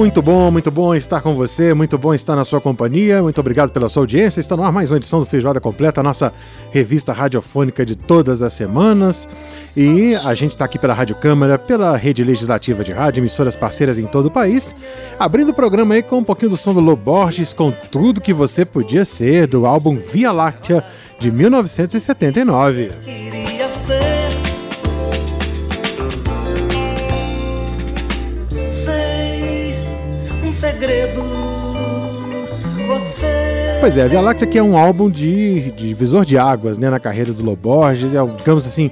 Muito bom, muito bom estar com você, muito bom estar na sua companhia, muito obrigado pela sua audiência. Está no ar mais uma edição do Feijoada Completa, a nossa revista radiofônica de todas as semanas. E a gente está aqui pela Rádio Câmara, pela rede legislativa de rádio, emissoras parceiras em todo o país, abrindo o programa aí com um pouquinho do som do Loborges, com tudo que você podia ser, do álbum Via Láctea de 1979. Segredo. Você. Pois é, Via Láctea aqui é um álbum de, de visor de águas, né, na carreira do Loborges, é, digamos assim,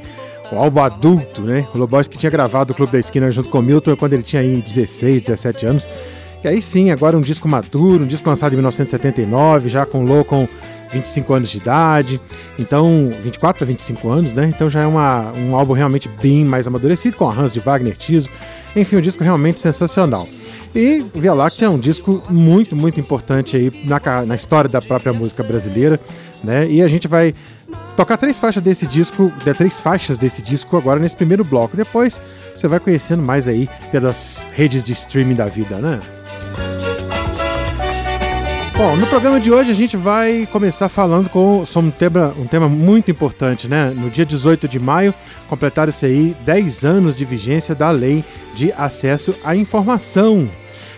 o álbum adulto, né? O Loborges que tinha gravado o Clube da Esquina junto com o Milton quando ele tinha aí 16, 17 anos. E aí sim, agora um disco maduro, um disco lançado em 1979, já com Lô com 25 anos de idade, então 24 a 25 anos, né? Então já é uma, um álbum realmente bem mais amadurecido, com arranjos de Wagner Tiso. Enfim, um disco realmente sensacional. E Via Láctea é um disco muito, muito importante aí na, na história da própria música brasileira, né? E a gente vai tocar três faixas desse disco, de, três faixas desse disco agora nesse primeiro bloco. Depois você vai conhecendo mais aí pelas redes de streaming da vida, né? Bom, no programa de hoje a gente vai começar falando com sobre um tema, um tema muito importante, né? No dia 18 de maio, completaram-se aí 10 anos de vigência da Lei de Acesso à Informação.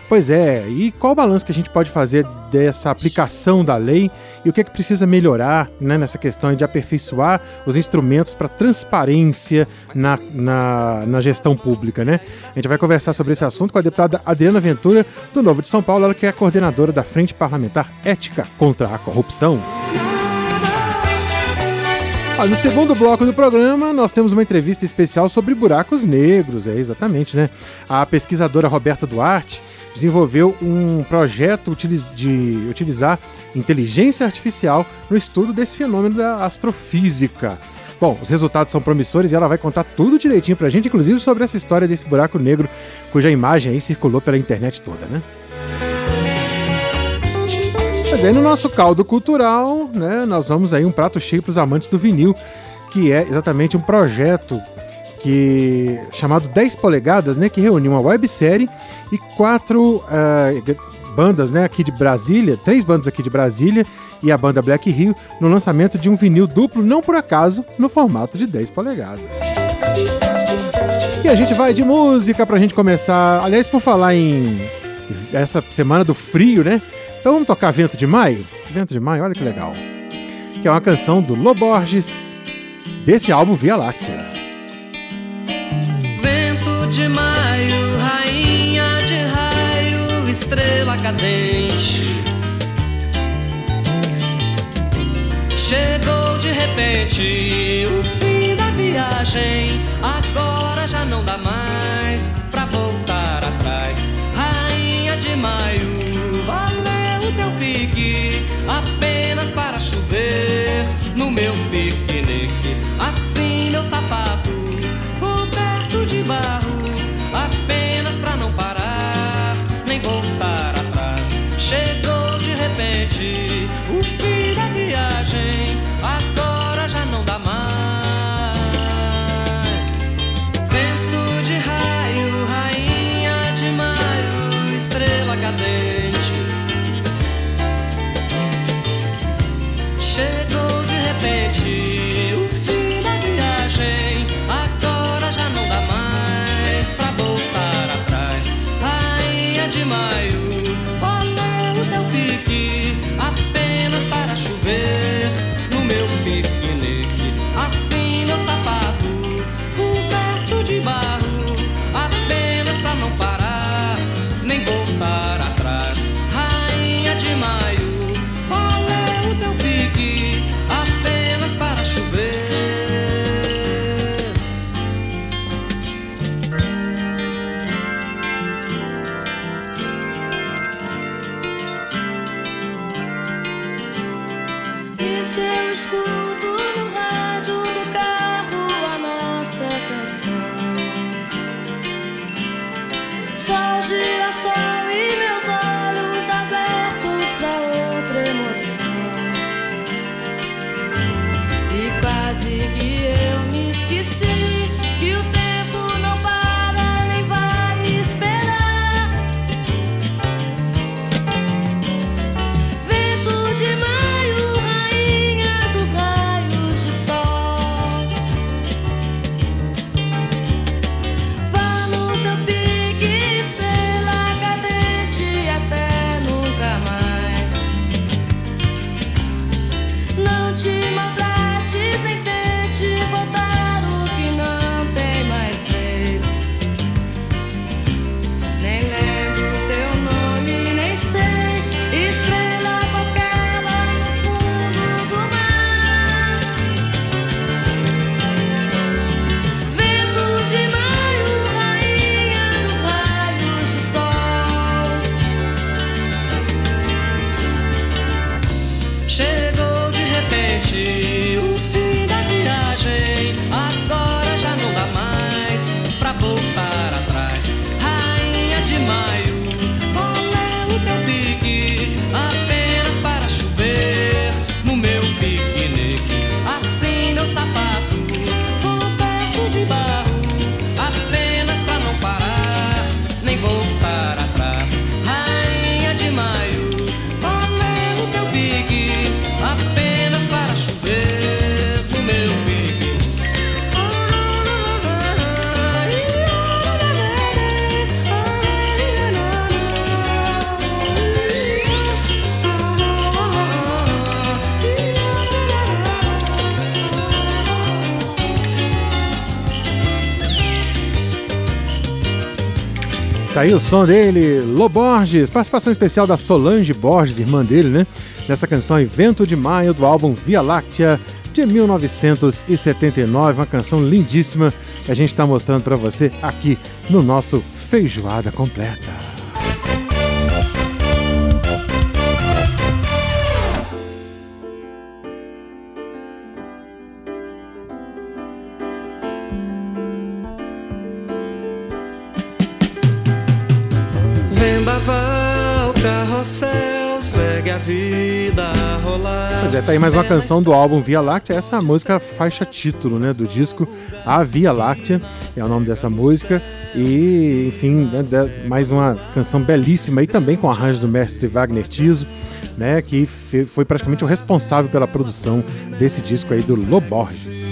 Pois é, e qual o balanço que a gente pode fazer dessa aplicação da lei e o que é que precisa melhorar né, nessa questão de aperfeiçoar os instrumentos para transparência na, na, na, gestão pública, né? A gente vai conversar sobre esse assunto com a deputada Adriana Ventura, do Novo de São Paulo, ela que é coordenadora da Frente Parlamentar Ética contra a Corrupção. No segundo bloco do programa, nós temos uma entrevista especial sobre buracos negros, é exatamente, né? A pesquisadora Roberta Duarte desenvolveu um projeto de utilizar inteligência artificial no estudo desse fenômeno da astrofísica. Bom, os resultados são promissores e ela vai contar tudo direitinho pra gente, inclusive sobre essa história desse buraco negro, cuja imagem aí circulou pela internet toda, né? Mas aí no nosso caldo cultural, né, nós vamos aí um prato cheio para os amantes do vinil, que é exatamente um projeto que chamado 10 polegadas, né, que reuniu uma websérie e quatro uh, bandas, né, aqui de Brasília, três bandas aqui de Brasília e a banda Black Rio no lançamento de um vinil duplo, não por acaso, no formato de 10 polegadas. E a gente vai de música pra gente começar. Aliás, por falar em essa semana do frio, né? Então vamos tocar Vento de Maio? Vento de Maio, olha que legal. Que é uma canção do Loborges, desse álbum Via Láctea estrela cadente. Chegou de repente o fim da viagem, aí o som dele, Loborges, participação especial da Solange Borges, irmã dele, né? Nessa canção Evento de Maio do álbum Via Láctea de 1979, uma canção lindíssima que a gente está mostrando para você aqui no nosso Feijoada Completa. Pois é, tá aí mais uma canção do álbum Via Láctea. Essa é a música faixa título, né, do disco A Via Láctea, é o nome dessa música. E, enfim, né, mais uma canção belíssima e também com arranjo do mestre Wagner Tiso, né, que foi praticamente o responsável pela produção desse disco aí do Loborges.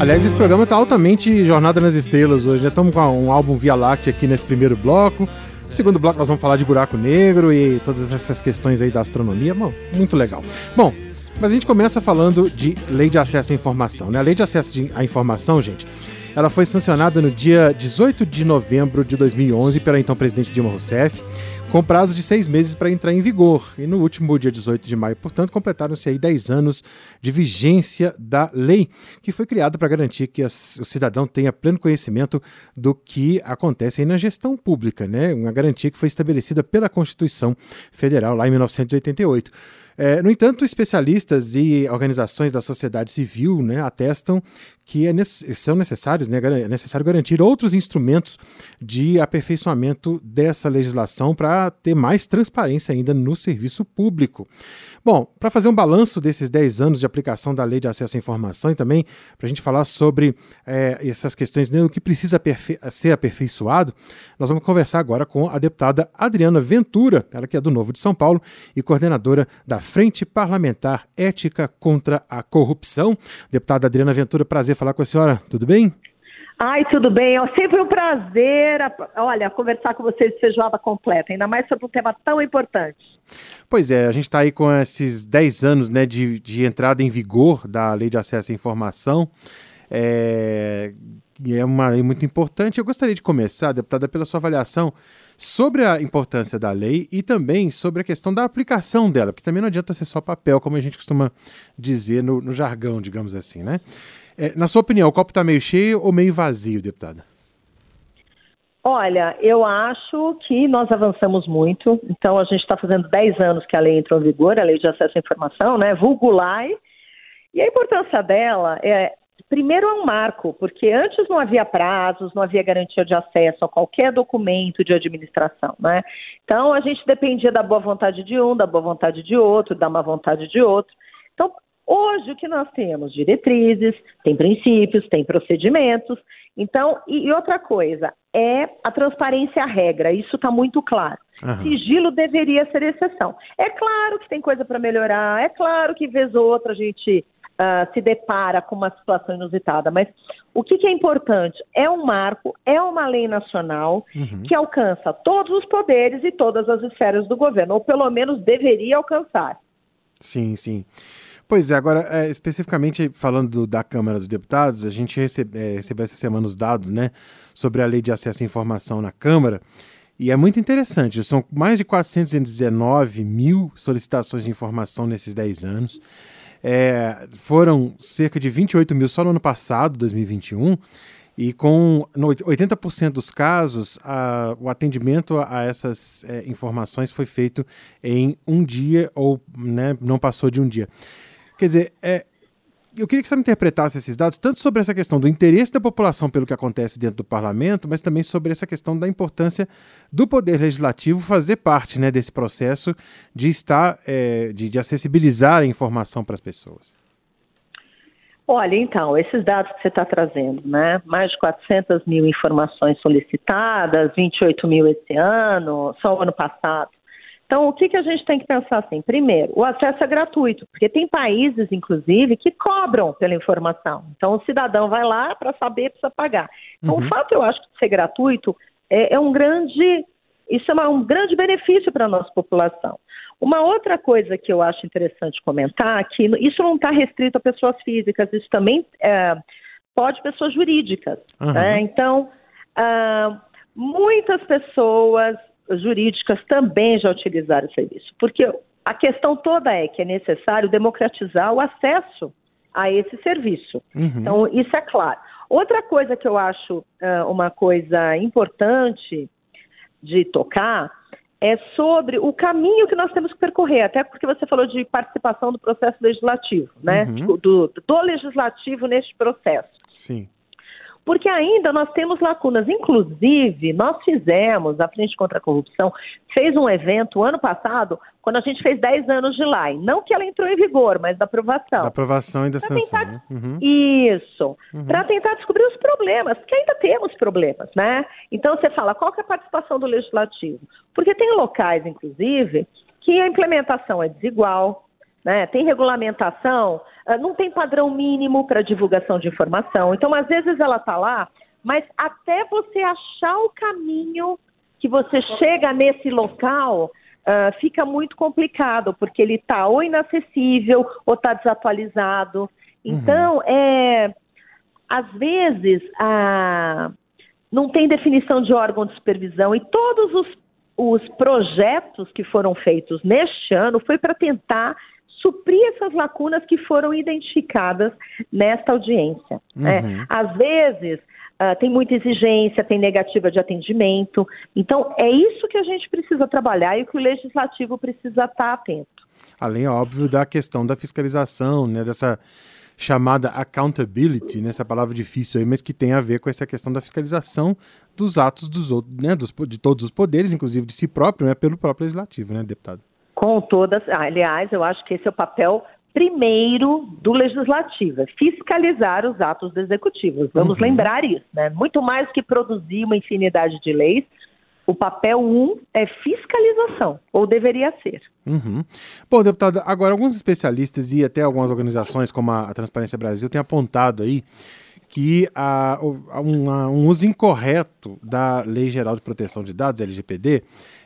Aliás, esse programa está altamente Jornada nas Estrelas hoje, né? Estamos com um álbum Via Láctea aqui nesse primeiro bloco. No segundo bloco nós vamos falar de buraco negro e todas essas questões aí da astronomia. Bom, muito legal. Bom, mas a gente começa falando de Lei de Acesso à Informação, né? A Lei de Acesso à Informação, gente, ela foi sancionada no dia 18 de novembro de 2011 pela então presidente Dilma Rousseff com prazo de seis meses para entrar em vigor. E no último dia 18 de maio, portanto, completaram-se aí 10 anos de vigência da lei, que foi criada para garantir que as, o cidadão tenha pleno conhecimento do que acontece aí na gestão pública, né? Uma garantia que foi estabelecida pela Constituição Federal lá em 1988. É, no entanto, especialistas e organizações da sociedade civil né, atestam que é são necessários, né, é necessário garantir outros instrumentos de aperfeiçoamento dessa legislação para ter mais transparência ainda no serviço público. Bom, para fazer um balanço desses 10 anos de aplicação da Lei de Acesso à Informação e também para a gente falar sobre é, essas questões, né, o que precisa ser aperfeiçoado, nós vamos conversar agora com a deputada Adriana Ventura, ela que é do Novo de São Paulo e coordenadora da Frente Parlamentar Ética contra a Corrupção. Deputada Adriana Ventura, prazer falar com a senhora, tudo bem? Ai, tudo bem. É sempre um prazer, olha, conversar com vocês de feijoada completa, ainda mais sobre um tema tão importante. Pois é, a gente está aí com esses 10 anos né, de, de entrada em vigor da Lei de Acesso à Informação. É, é uma lei muito importante. Eu gostaria de começar, deputada, pela sua avaliação sobre a importância da lei e também sobre a questão da aplicação dela, porque também não adianta ser só papel, como a gente costuma dizer no, no jargão, digamos assim, né? É, na sua opinião, o copo está meio cheio ou meio vazio, deputada? Olha, eu acho que nós avançamos muito. Então, a gente está fazendo 10 anos que a lei entrou em vigor, a lei de acesso à informação, né? Vulgo LAI. E a importância dela é, primeiro é um marco, porque antes não havia prazos, não havia garantia de acesso a qualquer documento de administração, né? Então a gente dependia da boa vontade de um, da boa vontade de outro, da má vontade de outro. Então, hoje o que nós temos? Diretrizes, tem princípios, tem procedimentos. Então, e, e outra coisa, é a transparência a regra, isso está muito claro. Uhum. Sigilo deveria ser exceção. É claro que tem coisa para melhorar, é claro que vez ou outra a gente uh, se depara com uma situação inusitada. Mas o que, que, é importante? É um marco, é uma lei nacional uhum. que alcança todos os poderes e todas as esferas do governo, ou pelo menos deveria alcançar. Sim, sim. Pois é, agora, é, especificamente falando do, da Câmara dos Deputados, a gente recebe, é, recebeu essa semana os dados né, sobre a lei de acesso à informação na Câmara. E é muito interessante, são mais de 419 mil solicitações de informação nesses 10 anos. É, foram cerca de 28 mil só no ano passado, 2021, e com 80% dos casos, a, o atendimento a, essas é, informações foi feito em um dia ou né, não passou de um dia. Quer dizer, é, eu queria que você interpretasse esses dados, tanto sobre essa questão do interesse da população pelo que acontece dentro do parlamento, mas também sobre essa questão da importância do poder legislativo fazer parte né, desse processo de estar, é, de, de acessibilizar a informação para as pessoas. Olha, então, esses dados que você está trazendo, né? Mais de 400 mil informações solicitadas, 28 mil esse ano, só o ano passado. Então, o que, que a gente tem que pensar assim? Primeiro, o acesso é gratuito, porque tem países, inclusive, que cobram pela informação. Então, o cidadão vai lá para saber, precisa pagar. Então, uhum. o fato, eu acho, de ser gratuito é, é um grande. Isso é uma, um grande benefício para a nossa população. Uma outra coisa que eu acho interessante comentar, que isso não está restrito a pessoas físicas, isso também é, pode pessoas jurídicas. Uhum. Né? Então, uh, muitas pessoas jurídicas também já utilizaram o serviço, porque a questão toda é que é necessário democratizar o acesso a esse serviço. Uhum. Então, isso é claro. Outra coisa que eu acho uh, uma coisa importante de tocar é sobre o caminho que nós temos que percorrer, até porque você falou de participação do processo legislativo, né? Uhum. Do, do legislativo neste processo. Sim porque ainda nós temos lacunas. Inclusive, nós fizemos, a Frente contra a Corrupção, fez um evento ano passado, quando a gente fez 10 anos de lei. Não que ela entrou em vigor, mas da aprovação. Da aprovação e da sanção. Tentar... Né? Uhum. Isso. Uhum. Para tentar descobrir os problemas, porque ainda temos problemas, né? Então, você fala, qual que é a participação do legislativo? Porque tem locais, inclusive, que a implementação é desigual, né? Tem regulamentação, ah, não tem padrão mínimo para divulgação de informação. Então, às vezes ela está lá, mas até você achar o caminho que você chega nesse local, uh, fica muito complicado, porque ele está ou inacessível ou está desatualizado. Uhum. Então, uhum. é, às vezes, uh, não tem definição de órgão de supervisão e todos os, os projetos que foram feitos neste ano foi para tentar suprir essas lacunas que foram identificadas nesta audiência. Né? Uhum. Né? Às vezes, uh, tem muita exigência, tem negativa de atendimento. Então, é isso que a gente precisa trabalhar e que o legislativo precisa estar atento. Além, óbvio, da questão da fiscalização, né, dessa chamada accountability, nessa né, palavra difícil aí, mas que tem a ver com essa questão da fiscalização dos atos dos outros, né, dos, de todos os poderes, inclusive de si próprio, né, pelo próprio legislativo, né, deputado? Com todas, aliás, eu acho que esse é o papel primeiro do legislativo, é fiscalizar os atos do executivo. Vamos uhum. lembrar isso, né? Muito mais que produzir uma infinidade de leis, o papel um é fiscalização, ou deveria ser. Uhum. Bom, deputada, agora alguns especialistas e até algumas organizações, como a Transparência Brasil, têm apontado aí que há um, um, uso incorreto da Lei Geral de Proteção de Dados, LGPD,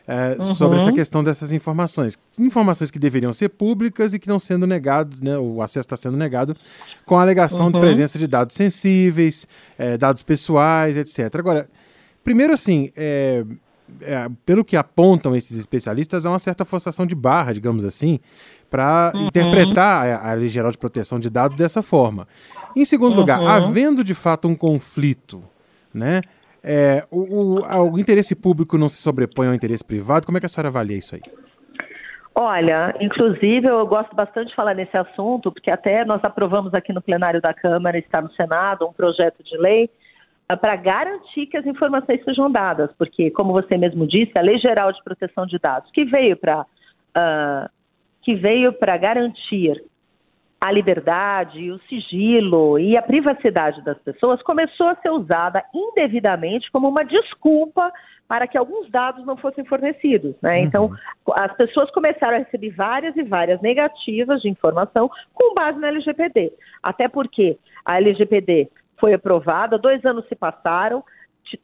é, uhum. sobre essa questão dessas informações. Informações que deveriam ser públicas e que estão sendo negadas, né, o acesso está sendo negado, com a alegação uhum. de presença de dados sensíveis, é, dados pessoais, etc. Agora, primeiro assim, é, pelo que apontam esses especialistas, há uma certa forçação de barra, digamos assim, para uhum. interpretar a, a, Lei Geral de Proteção de Dados dessa forma. Em segundo uhum. lugar, havendo de fato um conflito, né? É, o, o, o, interesse público não se sobrepõe ao interesse privado? Como é que a senhora avalia isso aí? Olha, inclusive eu gosto bastante de falar nesse assunto, porque até nós aprovamos aqui no plenário da Câmara, está no Senado, um projeto de lei uh, para garantir que as informações sejam dadas, porque, como você mesmo disse, a Lei Geral de Proteção de Dados, que veio para uh, que veio para garantir a liberdade, o sigilo e a privacidade das pessoas começou a ser usada indevidamente como uma desculpa para que alguns dados não fossem fornecidos. Né? Uhum. Então, as pessoas começaram a receber várias e várias negativas de informação com base na LGPD. Até porque a LGPD foi aprovada, dois anos se passaram,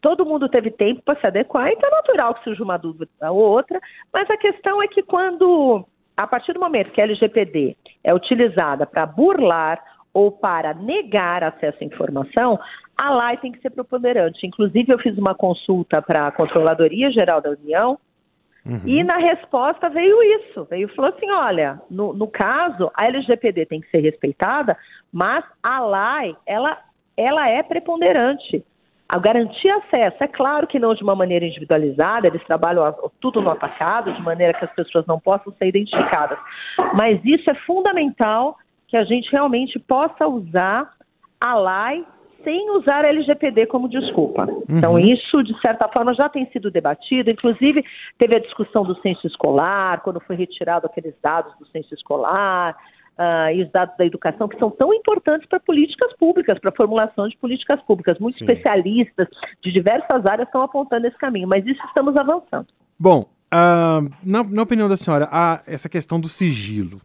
todo mundo teve tempo para se adequar, então é natural que surja uma dúvida ou outra, mas a questão é que quando a partir do momento que a LGPD é utilizada para burlar ou para negar acesso à informação, a lei tem que ser preponderante. Inclusive, eu fiz uma consulta para a Controladoria Geral da União uhum. e na resposta veio isso. Veio falou assim: olha, no, no caso, a LGPD tem que ser respeitada, mas a lei ela, ela é preponderante. A garantir acesso, é claro que não de uma maneira individualizada, eles trabalham tudo no atacado, de maneira que as pessoas não possam ser identificadas. Mas isso é fundamental que a gente realmente possa usar a lei sem usar a LGPD como desculpa. Uhum. Então, isso, de certa forma, já tem sido debatido. Inclusive, teve a discussão do censo escolar, quando foi retirado aqueles dados do censo escolar uh, e os dados da educação, que são tão importantes para políticas públicas, para a formulação de políticas públicas. Muitos Sim. especialistas de diversas áreas estão apontando esse caminho, mas isso estamos avançando. Bom, uh, na, na, opinião da senhora, essa questão do sigilo.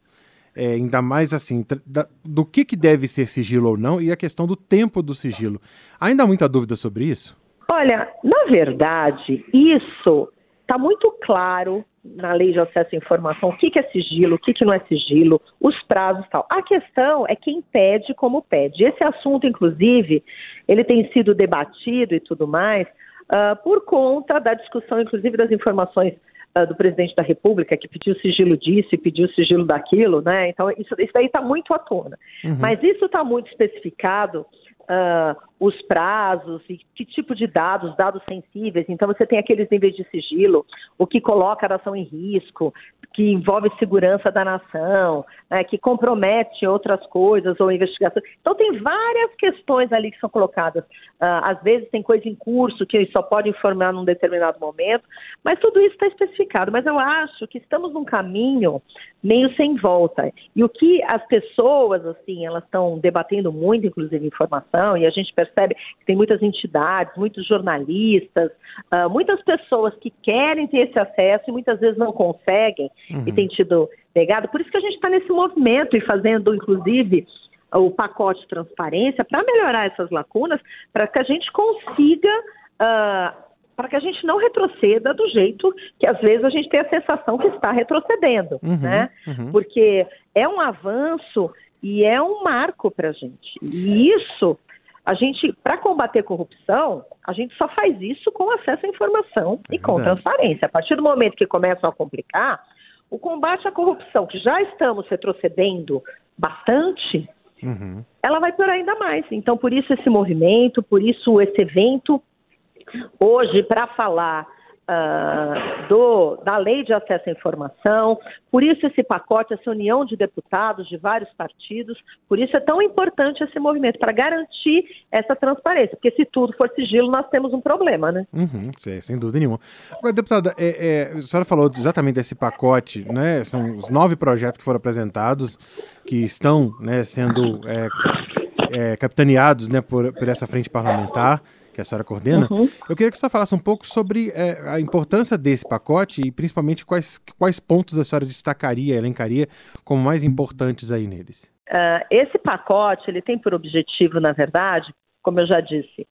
É, ainda mais assim, da, do que, que deve ser sigilo ou não e a questão do tempo do sigilo. Ainda há muita dúvida sobre isso? Olha, na verdade, isso está muito claro na lei de acesso à informação o que, que é sigilo, o que, que não é sigilo, os prazos e tal. A questão é quem pede como pede. Esse assunto, inclusive, ele tem sido debatido e tudo mais uh, por conta da discussão, inclusive, das informações uh, do presidente da República, que pediu sigilo disso e pediu sigilo daquilo, né? Então, isso, isso daí está muito à tona. Uhum. Mas isso está muito especificado uh, os prazos e que tipo de dados, dados sensíveis. Então, você tem aqueles níveis de sigilo, o que coloca a nação em risco, que envolve segurança da nação, né, que compromete outras coisas ou investigação. Então, tem várias questões ali que são colocadas. Uh, às vezes, tem coisa em curso que só pode informar num determinado momento, mas tudo isso está especificado. Mas eu acho que estamos num caminho meio sem volta. E o que as pessoas, assim, elas estão debatendo muito, inclusive, informação, e a gente percebe que tem muitas entidades, muitos jornalistas, uh, muitas pessoas que querem ter esse acesso e muitas vezes não conseguem uhum. e têm tido negado. Por isso que a gente está nesse movimento e fazendo, inclusive, o pacote de transparência para melhorar essas lacunas, para que a gente consiga. Uh, para que a gente não retroceda do jeito que às vezes a gente tem a sensação que está retrocedendo, uhum, né? Uhum. Porque é um avanço e é um marco para a gente. E isso a gente, para combater corrupção, a gente só faz isso com acesso à informação é e com transparência. A partir do momento que começam a complicar, o combate à corrupção, que já estamos retrocedendo bastante, uhum. ela vai piorar ainda mais. Então, por isso esse movimento, por isso esse evento, hoje, para falar uh, do, da lei de acesso à informação, por isso esse pacote, essa união de deputados de vários partidos, por isso é tão importante esse movimento, para garantir essa transparência, porque se tudo for sigilo, nós temos um problema, né? Uhum, sim, sem dúvida nenhuma. Agora, deputada, é, é, a senhora falou exatamente desse pacote, né? São os nove projetos que foram apresentados, que estão né, sendo é, é, capitaneados né, por, por essa frente parlamentar que a senhora coordena. Uhum. Eu queria que você falasse um pouco sobre é, a importância desse pacote e principalmente quais, quais pontos a senhora destacaria, elencaria como mais importantes aí neles. Uh, esse pacote ele tem por objetivo, na verdade, como eu já disse,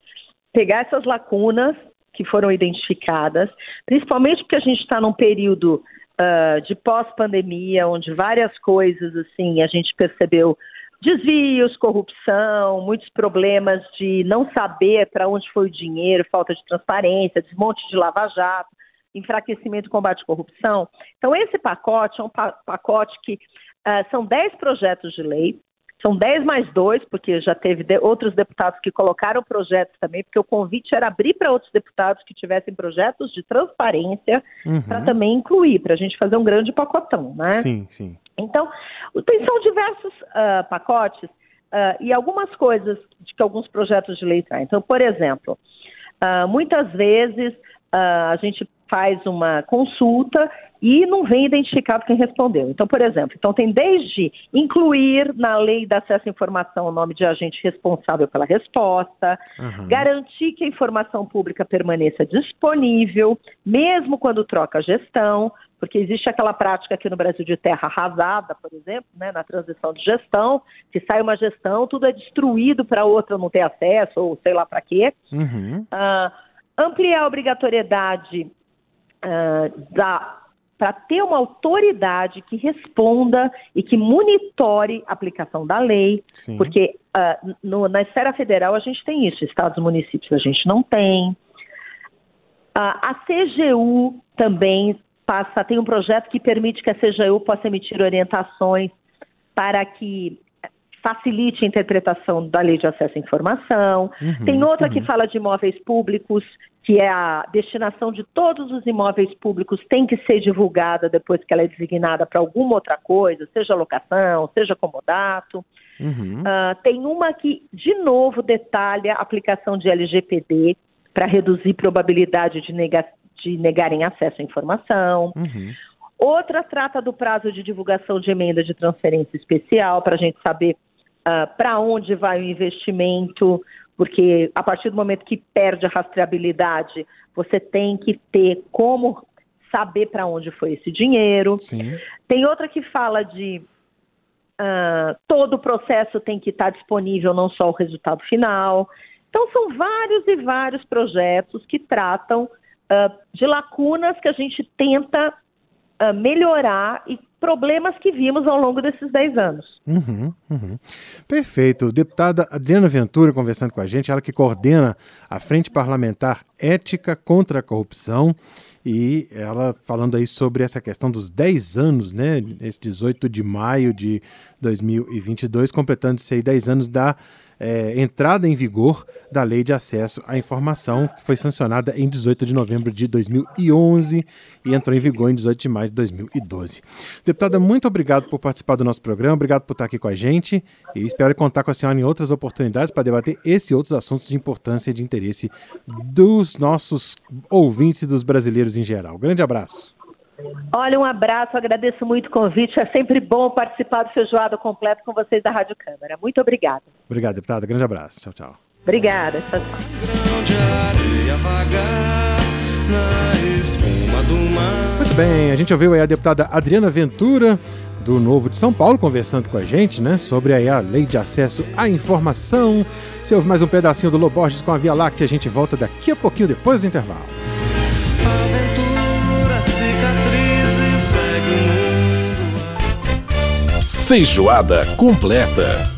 pegar essas lacunas que foram identificadas, principalmente porque a gente está num período uh, de pós-pandemia, onde várias coisas assim a gente percebeu desvios, corrupção, muitos problemas de não saber para onde foi o dinheiro, falta de transparência, desmonte de lava-jato, enfraquecimento e combate à corrupção. Então, esse pacote é um pacote que uh, são 10 projetos de lei são 10 mais 2, porque já teve de, outros deputados que colocaram projetos também, porque o convite era abrir para outros deputados que tivessem projetos de transparência uhum. para também incluir, para a gente fazer um grande pacotão, né? Sim, sim. Então, são diversos uh, pacotes uh, e algumas coisas que alguns projetos de lei traem. Então, por exemplo, uh, muitas vezes a gente faz uma consulta e não vem identificado quem respondeu. Então, por exemplo, então tem desde incluir na lei de acesso à informação o nome de agente responsável pela resposta, uhum. garantir que a informação pública permaneça disponível, mesmo quando troca a gestão, porque existe aquela prática aqui no Brasil de terra arrasada, por exemplo, né, na transição de gestão, se sai uma gestão, tudo é destruído para outra não ter acesso, ou sei lá para quê. Uhum. Uh, ampliar a obrigatoriedade uh, da para ter uma autoridade que responda e que monitore a aplicação da lei, Sim. porque uh, no, na esfera federal a gente tem isso, estados e municípios a gente não tem. Uh, a CGU também passa, tem um projeto que permite que a CGU possa emitir orientações para que facilite a interpretação da lei de acesso à informação. Uhum, Tem outra uhum. que fala de imóveis públicos, que é a destinação de todos os imóveis públicos tem que ser divulgada depois que ela é designada para alguma outra coisa, seja locação, seja comodato. Uhum. Uh, tem uma que, de novo, detalha a aplicação de LGPD para reduzir probabilidade de, nega de negarem acesso à informação. Uhum. Outra trata do prazo de divulgação de emenda de transferência especial, para a gente saber uh, ah, para onde vai o investimento, porque a partir do momento que perde a rastreabilidade, você tem que ter como saber para onde foi esse dinheiro. Sim. Tem outra que fala de uh, todo o processo tem que estar disponível, não só o resultado final. Então, são vários e vários projetos que tratam uh, de lacunas que a gente tenta uh, melhorar e problemas que vimos ao longo desses 10 anos. Uhum, uhum. Perfeito. Deputada Adriana Ventura conversando com a gente, ela que coordena a Frente Parlamentar Ética contra a Corrupção e ela falando aí sobre essa questão dos 10 anos, né, esse 18 de maio de 2022, completando-se aí 10 anos da é, entrada em vigor da Lei de Acesso à Informação, que foi sancionada em 18 de novembro de 2011 e entrou em vigor em 18 de maio de 2012. Deputada, muito obrigado por participar do nosso programa, obrigado por estar aqui com a gente e espero contar com a senhora em outras oportunidades para debater esse e outros assuntos de importância e de interesse dos nossos ouvintes e dos brasileiros em geral. Grande abraço. Olha, um abraço, agradeço muito o convite. É sempre bom participar do Feijoada Completo com vocês da Rádio Câmara. Muito obrigada. Obrigado, deputada. Grande abraço. Tchau, tchau. Obrigada. Tchau, tchau. Muito bem, a gente ouviu aí a deputada Adriana Ventura, do Novo de São Paulo, conversando com a gente, né, sobre aí a lei de acesso à informação. Você ouve mais um pedacinho do Loborges com a Via Láctea, a gente volta daqui a pouquinho, depois do intervalo. Feijoada completa.